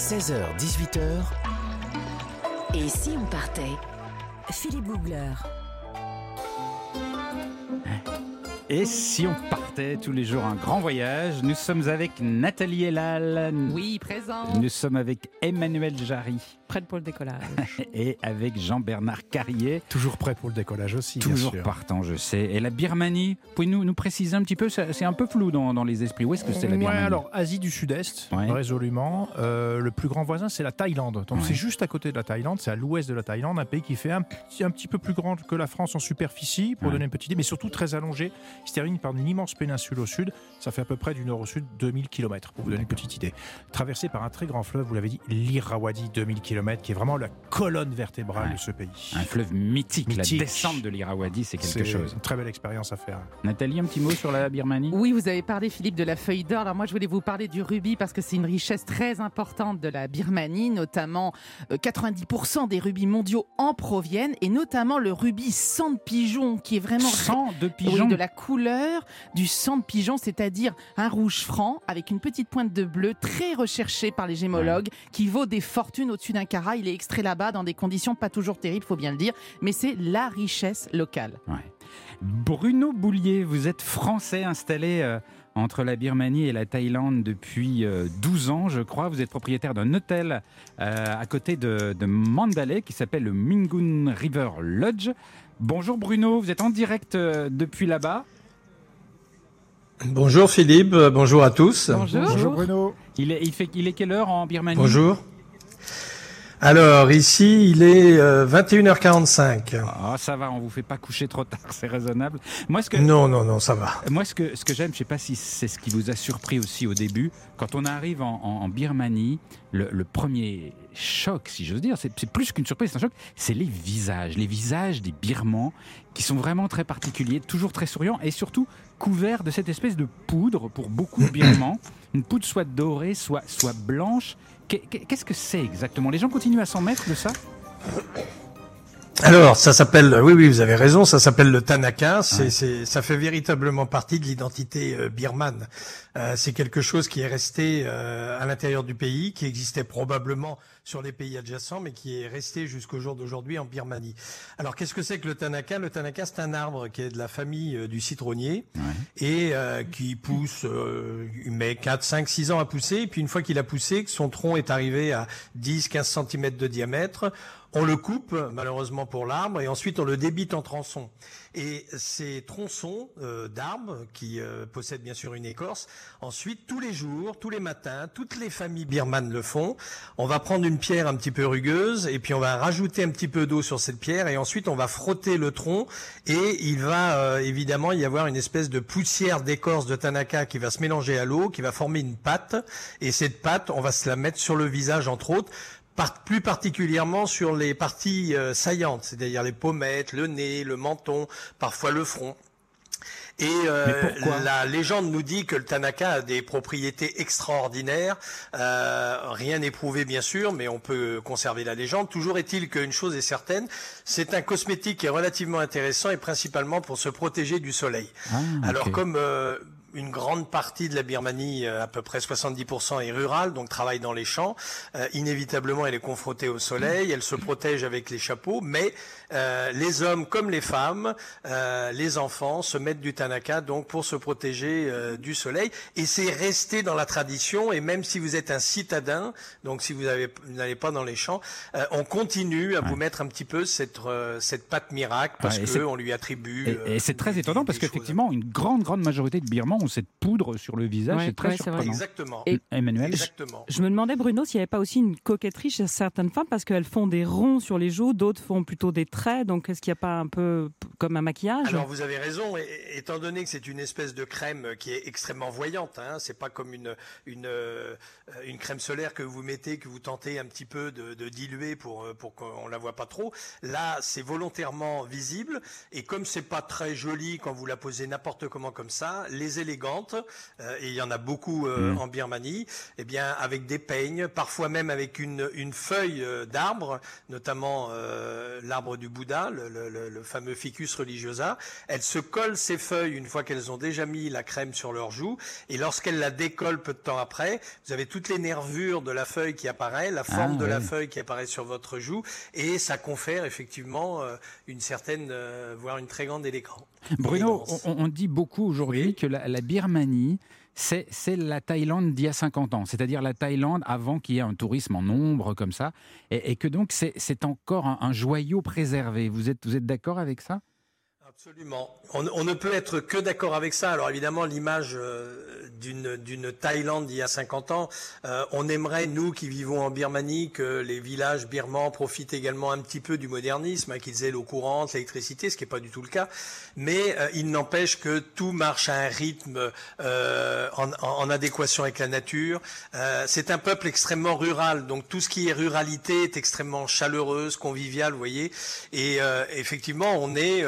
16h-18h, Et si on partait? Philippe Googler. Et si on partait tous les jours un grand voyage? Nous sommes avec Nathalie Elal. Oui, présent. Nous sommes avec Emmanuel Jarry Prête pour le décollage. et avec Jean-Bernard Carrier. Toujours prêt pour le décollage aussi. bien Toujours sûr. partant, je sais. Et la Birmanie, pouvez-nous nous préciser un petit peu C'est un peu flou dans, dans les esprits. Où est-ce que c'est la Ouais, Birmanie alors Asie du Sud-Est, Ouais. résolument. Euh, le plus grand voisin, c'est la Thaïlande. Donc Ouais. c'est juste à côté de la Thaïlande, c'est à l'ouest de la Thaïlande, un pays qui fait un petit, un petit peu plus grand que la France en superficie, pour Ouais. donner une petite idée, mais surtout très allongé. Il se termine par une immense péninsule au sud. Ça fait à peu près du nord au sud 2000 km, pour vous donner une petite idée. Traversé par un très grand fleuve, vous l'avez dit, l'Irrawaddy, 2000 km, qui est vraiment la colonne vertébrale Ouais. de ce pays. Un fleuve mythique, Mythique. la descente de l'Irrawaddy, c'est quelque chose. une très belle expérience à faire. Nathalie, un petit mot sur la Birmanie? Oui, vous avez parlé, Philippe, de la feuille d'or. Alors moi, je voulais vous parler du rubis parce que c'est une richesse très importante de la Birmanie, notamment euh, 90% des rubis mondiaux en proviennent, et notamment le rubis sang de pigeon, qui est vraiment... Sang de Oui, pigeon de la couleur du sang de pigeon, c'est-à-dire un rouge franc avec une petite pointe de bleu très recherché par les gémologues, qui vaut des fortunes au-dessus d'un Il est extrait là-bas dans des conditions pas toujours terribles, faut bien le dire, mais c'est la richesse locale. Ouais. Bruno Boulier, vous êtes français installé euh, entre la Birmanie et la Thaïlande depuis euh, 12 ans, je crois. Vous êtes propriétaire d'un hôtel euh, à côté de, de Mandalay qui s'appelle le Mingun River Lodge. Bonjour Bruno, vous êtes en direct euh, depuis là-bas. Bonjour Philippe, euh, bonjour à tous. Bonjour. Bonjour Bruno. Il est, il fait, il est quelle heure en Birmanie? Bonjour. Alors ici il est euh, 21h45. Ah, ça va, on vous fait pas coucher trop tard, c'est raisonnable. Moi, ce que, Non, non, non, ça va. Moi, ce que, ce que j'aime, je sais pas si c'est ce qui vous a surpris aussi au début, quand on arrive en, en- en Birmanie, le, le premier choc, si j'ose dire, c'est c'est plus qu'une surprise, c'est un choc, c'est les visages. Les visages des Birmans qui sont vraiment très particuliers, toujours très souriants et surtout couverts de cette espèce de poudre pour beaucoup de Birmans. Une poudre soit dorée, soit, soit blanche. Qu'est- Qu'est-ce que c'est exactement? Les gens continuent à s'en mettre de ça? Alors ça s'appelle, oui, oui, vous avez raison, ça s'appelle le Tanaka. C'est, Ouais. c'est, ça fait véritablement partie de l'identité euh, birmane. Euh, c'est quelque chose qui est resté euh, à l'intérieur du pays, qui existait probablement sur les pays adjacents, mais qui est resté jusqu'au jour d'aujourd'hui en Birmanie. Alors qu'est-ce que c'est que le Tanaka? Le Tanaka, c'est un arbre qui est de la famille euh, du citronnier. et euh, qui pousse, euh, il met 4, 5, 6 ans à pousser, et puis une fois qu'il a poussé, que son tronc est arrivé à 10, 15 cm de diamètre, on le coupe, malheureusement pour l'arbre, et ensuite on le débite en tronçons. Et ces tronçons euh, d'arbres, qui euh, possèdent bien sûr une écorce, ensuite tous les jours, tous les matins, toutes les familles birmanes le font. On va prendre une pierre un petit peu rugueuse, et puis on va rajouter un petit peu d'eau sur cette pierre, et ensuite on va frotter le tronc, et il va euh, évidemment y avoir une espèce de poussière d'écorce de Tanaka qui va se mélanger à l'eau, qui va former une pâte, et cette pâte, on va se la mettre sur le visage entre autres, par- plus particulièrement sur les parties euh, saillantes, c'est-à-dire les pommettes, le nez, le menton, parfois le front. Et euh, la légende nous dit que le Tanaka a des propriétés extraordinaires. Euh, rien n'est prouvé bien sûr, mais on peut conserver la légende. Toujours est-il qu'une chose est certaine, c'est un cosmétique qui est relativement intéressant et principalement pour se protéger du soleil. Ah, Alors comme euh, une grande partie de la Birmanie, euh, à peu près 70% est rurale, donc travaille dans les champs, euh, inévitablement elle est confrontée au soleil, elle se protège avec les chapeaux, mais euh, les hommes comme les femmes, euh, les enfants se mettent du tanaka donc pour se protéger euh, du soleil, et c'est resté dans la tradition, et même si vous êtes un citadin, donc si vous n'allez pas dans les champs, euh, on continue à vous mettre un petit peu cette, euh, cette patte miracle, parce Ouais, et c'est- que on lui attribue... Et, euh, et c'est très étonnant parce qu'effectivement, une grande, grande majorité de Birmans ont cette poudre sur le visage. Ouais, c'est très ouais, surprenant. Exactement. Et- Emmanuel Exactement. Je me demandais, Bruno, s'il n'y avait pas aussi une coquetterie chez certaines femmes parce qu'elles font des ronds sur les joues, d'autres font plutôt des traits. Donc, est-ce qu'il n'y a pas un peu comme un maquillage? Alors vous avez raison, et- étant donné que c'est une espèce de crème qui est extrêmement voyante, hein, c'est pas comme une une euh, une crème solaire que vous mettez, que vous tentez un petit peu de, de diluer pour euh, pour qu'on la voit pas trop. Là, c'est volontairement visible, et comme c'est pas très joli quand vous la posez n'importe comment comme ça, les élégantes, euh, et il y en a beaucoup euh, Mm. en Birmanie, eh bien avec des peignes, parfois même avec une, une feuille euh, d'arbre, notamment euh, l'arbre du Bouddha, le, le- le- fameux Ficus religiosa. Elles se collent ces feuilles une fois qu'elles ont déjà mis la crème sur leurs joues, et lorsqu'elles la décollent peu de temps après, vous avez toutes les nervures de la feuille qui apparaît, la forme Ah, de la feuille qui apparaît sur votre joue, et ça confère effectivement euh, une certaine, euh, voire une très grande élégance. Bruno, on, on dit beaucoup aujourd'hui Oui. que la, la Birmanie, c'est c'est la Thaïlande d'il y a 50 ans, c'est-à-dire la Thaïlande avant qu'il y ait un tourisme en nombre comme ça, et, et que donc c'est c'est encore un, un joyau préservé. Vous êtes, vous êtes d'accord avec ça? Absolument. On, on ne peut être que d'accord avec ça. Alors évidemment, l'image euh, d'une Thaïlande d'il y a 50 ans, euh, on aimerait, nous qui vivons en Birmanie, que les villages birmans profitent également un petit peu du modernisme, hein, qu'ils aient l'eau courante, l'électricité, ce qui n'est pas du tout le cas. Mais euh, il n'empêche que tout marche à un rythme euh, en, en- adéquation avec la nature. Euh, C'est un peuple extrêmement rural, donc tout ce qui est ruralité est extrêmement chaleureuse, conviviale, vous voyez. Et effectivement, on est...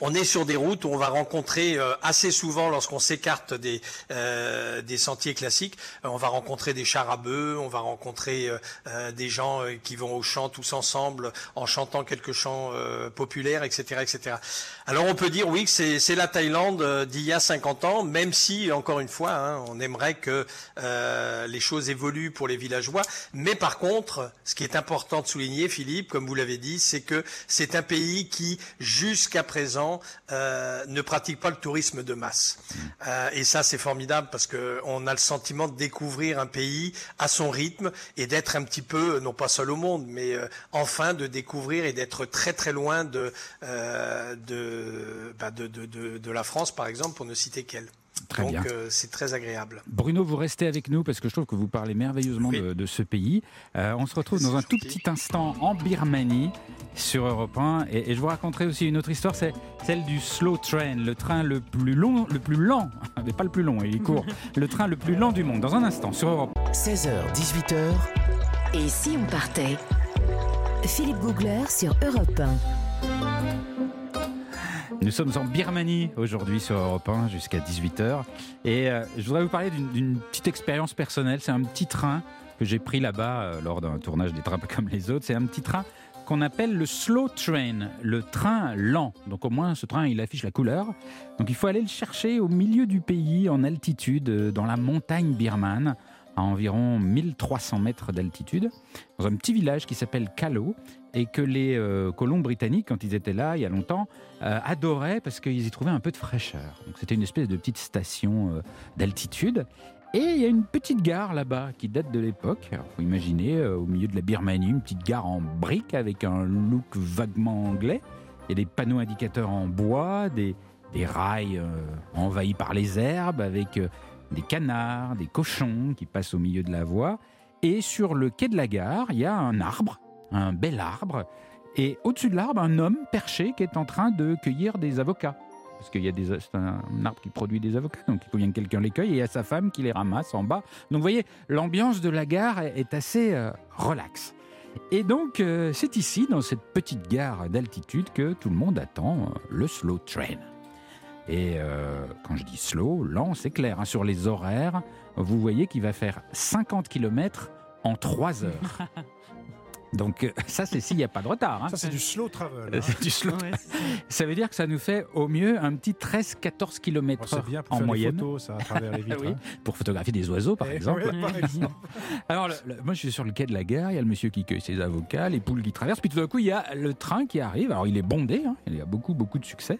on est sur des routes où on va rencontrer euh, assez souvent, lorsqu'on s'écarte des, euh, sentiers classiques, euh, on va rencontrer des chars à bœufs, on va rencontrer des gens qui vont au chant tous ensemble en chantant quelques chants populaires, etc., etc. Alors on peut dire oui que c'est la Thaïlande d'il y a 50 ans, même si encore une fois, hein, on aimerait que les choses évoluent pour les villageois. Mais par contre, ce qui est important de souligner, Philippe, comme vous l'avez dit, c'est que c'est un pays qui, jusqu'à présent, euh, ne pratique pas le tourisme de masse. Euh, et ça, c'est formidable parce que on a le sentiment de découvrir un pays à son rythme et d'être un petit peu, non pas seul au monde, mais euh, enfin de découvrir et d'être très très loin de euh, de, bah, de, de, de de la France, par exemple, pour ne citer qu'elle. Très Donc bien. euh, c'est très agréable. Bruno, vous restez avec nous parce que je trouve que vous parlez merveilleusement Oui. de, de ce pays. Euh, on se retrouve dans un tout petit instant en Birmanie sur Europe 1 et, et je vous raconterai aussi une autre histoire, c'est celle du slow train, le train le plus long, le plus lent, mais pas le plus long, il est court, le train le plus lent du monde. Dans un instant sur Europe 16h, 18h. Et si on partait? Philippe Googler sur Europe 1. Nous sommes en Birmanie aujourd'hui sur Europe 1 jusqu'à 18h. Et euh, je voudrais vous parler d'une- petite expérience personnelle. C'est un petit train que j'ai pris là-bas euh, lors d'un tournage des trains pas comme les autres. C'est un petit train qu'on appelle le slow train, le train lent. Donc au moins ce train il affiche la couleur. Donc il faut aller le chercher au milieu du pays en altitude, euh, dans la montagne birmane, à environ 1300 mètres d'altitude, dans un petit village qui s'appelle Kalo et que les euh, colons britanniques, quand ils étaient là il y a longtemps, euh, adoraient parce qu'ils y trouvaient un peu de fraîcheur. Donc c'était une espèce de petite station euh, d'altitude. Et il y a une petite gare là-bas qui date de l'époque. Imaginer euh, au milieu de la Birmanie, une petite gare en briques avec un look vaguement anglais. Il y a des panneaux indicateurs en bois, des, rails envahis par les herbes avec des canards, des cochons qui passent au milieu de la voie. Et sur le quai de la gare, il y a un arbre, un bel arbre. Et au-dessus de l'arbre, un homme perché qui est en train de cueillir des avocats. Parce qu'il y a des, c'est un, arbre qui produit des avocats, donc il faut bien que quelqu'un les cueille, et il y a sa femme qui les ramasse en bas. Donc vous voyez, l'ambiance de la gare est, assez euh, relaxe. Et donc, euh, c'est ici, dans cette petite gare d'altitude, que tout le monde attend euh, le slow train. Et quand je dis slow, lent, c'est clair. hein, sur les horaires, vous voyez qu'il va faire 50 km en 3 heures. Donc euh, ça, c'est s'il n'y a pas de retard. hein. Ça, c'est du slow travel. Hein. c'est du slow. Ouais, Ça veut dire que ça nous fait au mieux un petit 13-14 Bon, km c'est bien pour en faire moyenne. des photos, ça, à travers les vitres. Oui, hein. pour photographier des oiseaux, par Eh, exemple. ouais, par exemple. Alors, le- le- moi, je suis sur le quai de la gare, il y a le monsieur qui cueille ses avocats, les poules qui traversent, puis tout d'un coup, il y a le train qui arrive. Alors, il est bondé, hein, il y a beaucoup, beaucoup de succès.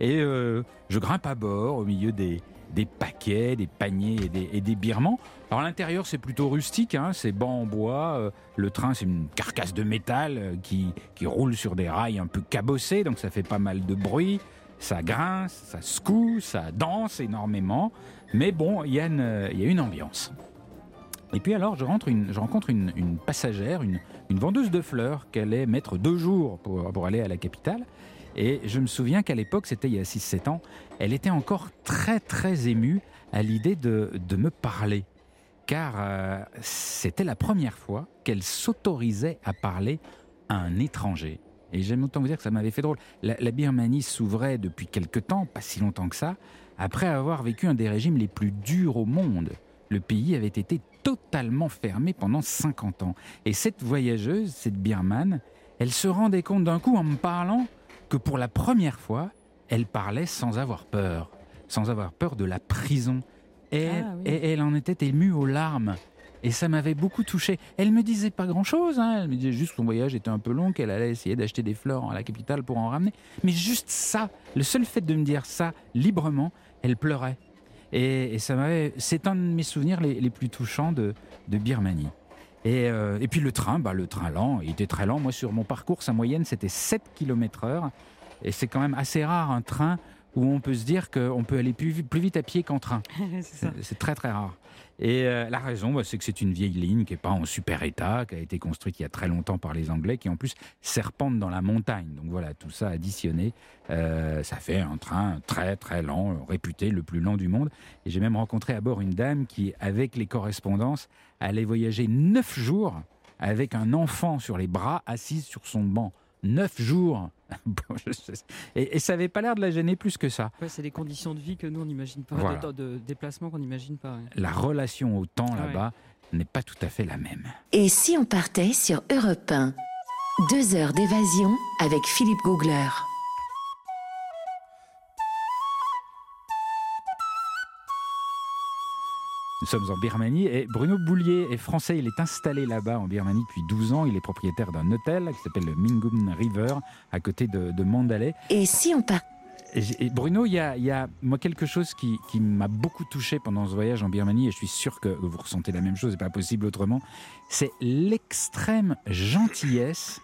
Et euh, je grimpe à bord au milieu des, des paquets, des paniers et des, et des birmans. Alors, l'intérieur, c'est plutôt rustique, hein, c'est banc en bois. euh, le train, c'est une carcasse de métal euh, qui, qui roule sur des rails un peu cabossés, donc ça fait pas mal de bruit. Ça grince, ça secoue, ça danse énormément. Mais bon, il y, a une- y a une ambiance. Et puis alors, je, je rencontre une, une passagère, une, une vendeuse de fleurs qu'elle allait mettre deux jours pour, pour aller à la capitale. Et je me souviens qu'à l'époque, c'était il y a 6-7 ans, elle était encore très très émue à l'idée de, me parler. Car euh, c'était la première fois qu'elle s'autorisait à parler à un étranger. Et j'aime autant vous dire que ça m'avait fait drôle. La, la Birmanie s'ouvrait depuis quelque temps, pas si longtemps que ça, après avoir vécu un des régimes les plus durs au monde. Le pays avait été totalement fermé pendant 50 ans. Et cette voyageuse, cette birmane, elle se rendait compte d'un coup en me parlant que pour la première fois, elle parlait sans avoir peur, sans avoir peur de la prison. Et, Ah oui. et elle en était émue aux larmes. Et ça m'avait beaucoup touché. Elle me disait pas grand-chose. hein. Elle me disait juste que son voyage était un peu long, qu'elle allait essayer d'acheter des fleurs à la capitale pour en ramener. Mais juste ça, le seul fait de me dire ça librement, elle pleurait. Et, et ça m'avait, c'est un de mes souvenirs les, les plus touchants de, de Birmanie. Et, euh, et puis le train, bah, le train lent, il était très lent. Moi, sur mon parcours, sa moyenne, c'était 7 km heure. Et c'est quand même assez rare un train où on peut se dire qu'on peut aller plus, vi- plus vite à pied qu'en train. c'est très très rare. Et euh, la raison, bah, c'est que c'est une vieille ligne qui n'est pas en super état, qui a été construite il y a très longtemps par les Anglais, qui en plus serpente dans la montagne. Donc voilà, tout ça additionné, euh, ça fait un train très très lent, réputé le plus lent du monde. Et j'ai même rencontré à bord une dame qui, avec les correspondances, allait voyager neuf jours avec un enfant sur les bras, assise sur son banc. Neuf jours Bon, je sais. et, et ça n'avait pas l'air de la gêner plus que ça. Ouais, c'est des conditions de vie que nous on n'imagine pas, Voilà. de, de déplacement qu'on n'imagine pas. ouais. La relation au temps Ah ouais. là-bas n'est pas tout à fait la même. Et si on partait sur Europe 1 Deux heures d'évasion avec Philippe Googler. Nous sommes en Birmanie et Bruno Boulier est français. Il est installé là-bas en Birmanie depuis 12 ans. Il est propriétaire d'un hôtel qui s'appelle le Mingum River à côté de, de Mandalay. Et si on et Bruno, il y a, il y a, moi quelque chose qui, qui m'a beaucoup touché pendant ce voyage en Birmanie et je suis sûr que vous ressentez la même chose, c'est pas possible autrement. C'est l'extrême gentillesse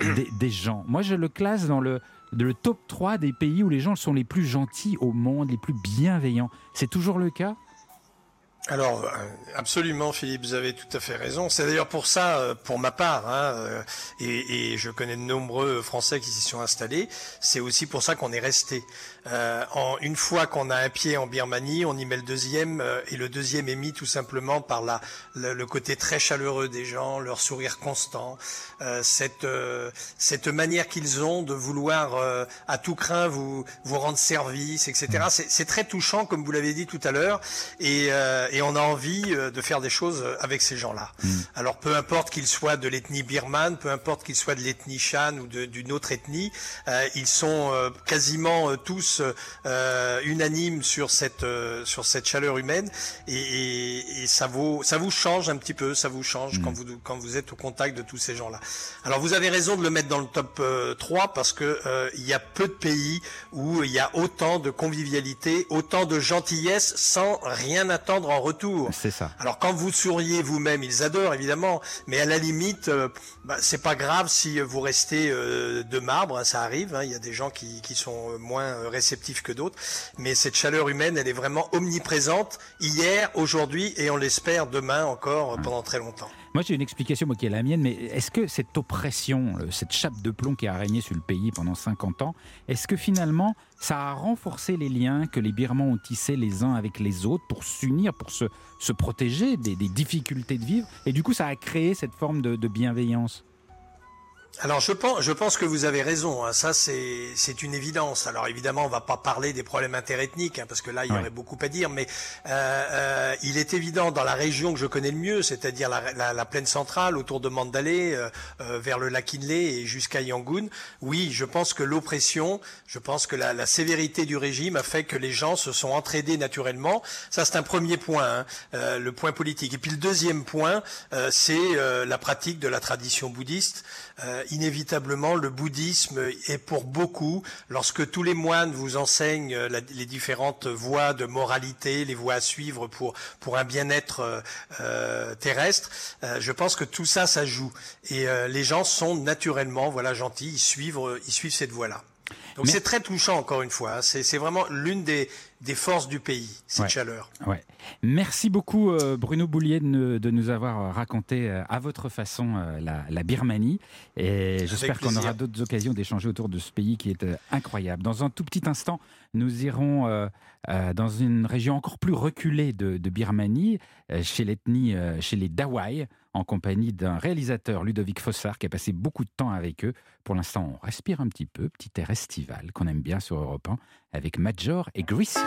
des, des gens. Moi, je le classe dans le, le top 3 des pays où les gens sont les plus gentils au monde, les plus bienveillants. C'est toujours le cas? Alors, euh, absolument, Philippe, vous avez tout à fait raison. C'est d'ailleurs pour ça, euh, pour ma part, hein, euh, et, et je connais de nombreux Français qui s'y sont installés, c'est aussi pour ça qu'on est resté. Euh, en, une fois qu'on a un pied en Birmanie, on y met le deuxième, euh, et le deuxième est mis tout simplement par la, le, le côté très chaleureux des gens, leur sourire constant, euh, cette, euh, cette manière qu'ils ont de vouloir euh, à tout craint vous, vous rendre service, etc. C'est c'est très touchant, comme vous l'avez dit tout à l'heure, et, euh, et on a envie euh, de faire des choses avec ces gens-là. Alors peu importe qu'ils soient de l'ethnie birmane, peu importe qu'ils soient de l'ethnie shan ou d'une autre ethnie, euh, ils sont euh, quasiment euh, tous euh, unanimes sur cette euh, sur cette chaleur humaine et, et- et ça vaut ça vous change un petit peu, ça vous change quand vous quand vous êtes au contact de tous ces gens-là. Alors vous avez raison de le mettre dans le top euh, 3 parce que euh, il y a peu de pays où il y a autant de convivialité, autant de gentillesse sans rien attendre en retour. C'est ça. Alors quand vous souriez vous-même, ils adorent évidemment, mais à la limite, euh, bah, c'est pas grave si vous restez euh, de marbre, hein, ça arrive. hein, Il y a des gens qui, qui sont moins euh, réceptifs que d'autres, mais cette chaleur humaine, elle est vraiment omniprésente hier, aujourd'hui et on l'espère demain encore euh, pendant très longtemps. Moi, j'ai une explication qui est la mienne, mais est-ce que cette oppression, cette chape de plomb qui a régné sur le pays pendant 50 ans, est-ce que finalement, ça a renforcé les liens que les Birmans ont tissés les uns avec les autres pour s'unir, pour se, se protéger des, des difficultés de vivre? Et du coup, ça a créé cette forme de, de bienveillance? Alors je pense, je pense que vous avez raison. hein. Ça c'est c'est une évidence. Alors évidemment, on va pas parler des problèmes interethniques hein, parce que là il y Ouais. aurait beaucoup à dire. Mais euh, euh, il est évident dans la région que je connais le mieux, c'est-à-dire la, la, la plaine centrale autour de Mandalay, euh, euh, vers le lac Inle et jusqu'à Yangon. Oui, je pense que l'oppression, je pense que la, la sévérité du régime a fait que les gens se sont entraidés naturellement. Ça c'est un premier point, hein, euh, le point politique. Et puis le deuxième point, euh, c'est euh, la pratique de la tradition bouddhiste. Euh, inévitablement, le bouddhisme est pour beaucoup, lorsque tous les moines vous enseignent euh, la- les différentes voies de moralité, les voies à suivre pour pour un bien-être euh, euh, terrestre, euh, je pense que tout ça, ça joue. Et euh, les gens sont naturellement, voilà, gentils, ils suivent, euh, ils suivent cette voie-là. Donc Mais- c'est très touchant, encore une fois. hein. C'est c'est vraiment l'une des des forces du pays, cette Ouais. chaleur. Ouais. Merci beaucoup euh, Bruno Boulier de, nous- avoir euh, raconté euh, à votre façon la, la Birmanie. Et j'espère qu'on aura d'autres occasions d'échanger autour de ce pays qui est incroyable. Dans un tout petit instant, nous irons dans une région encore plus reculée de, de Birmanie, chez l'ethnie, chez les Dawai, en compagnie d'un réalisateur, Ludovic Fossard, qui a passé beaucoup de temps avec eux. Pour l'instant, on respire un petit peu, petit air estival qu'on aime bien sur Europe 1, avec Major et Greasy.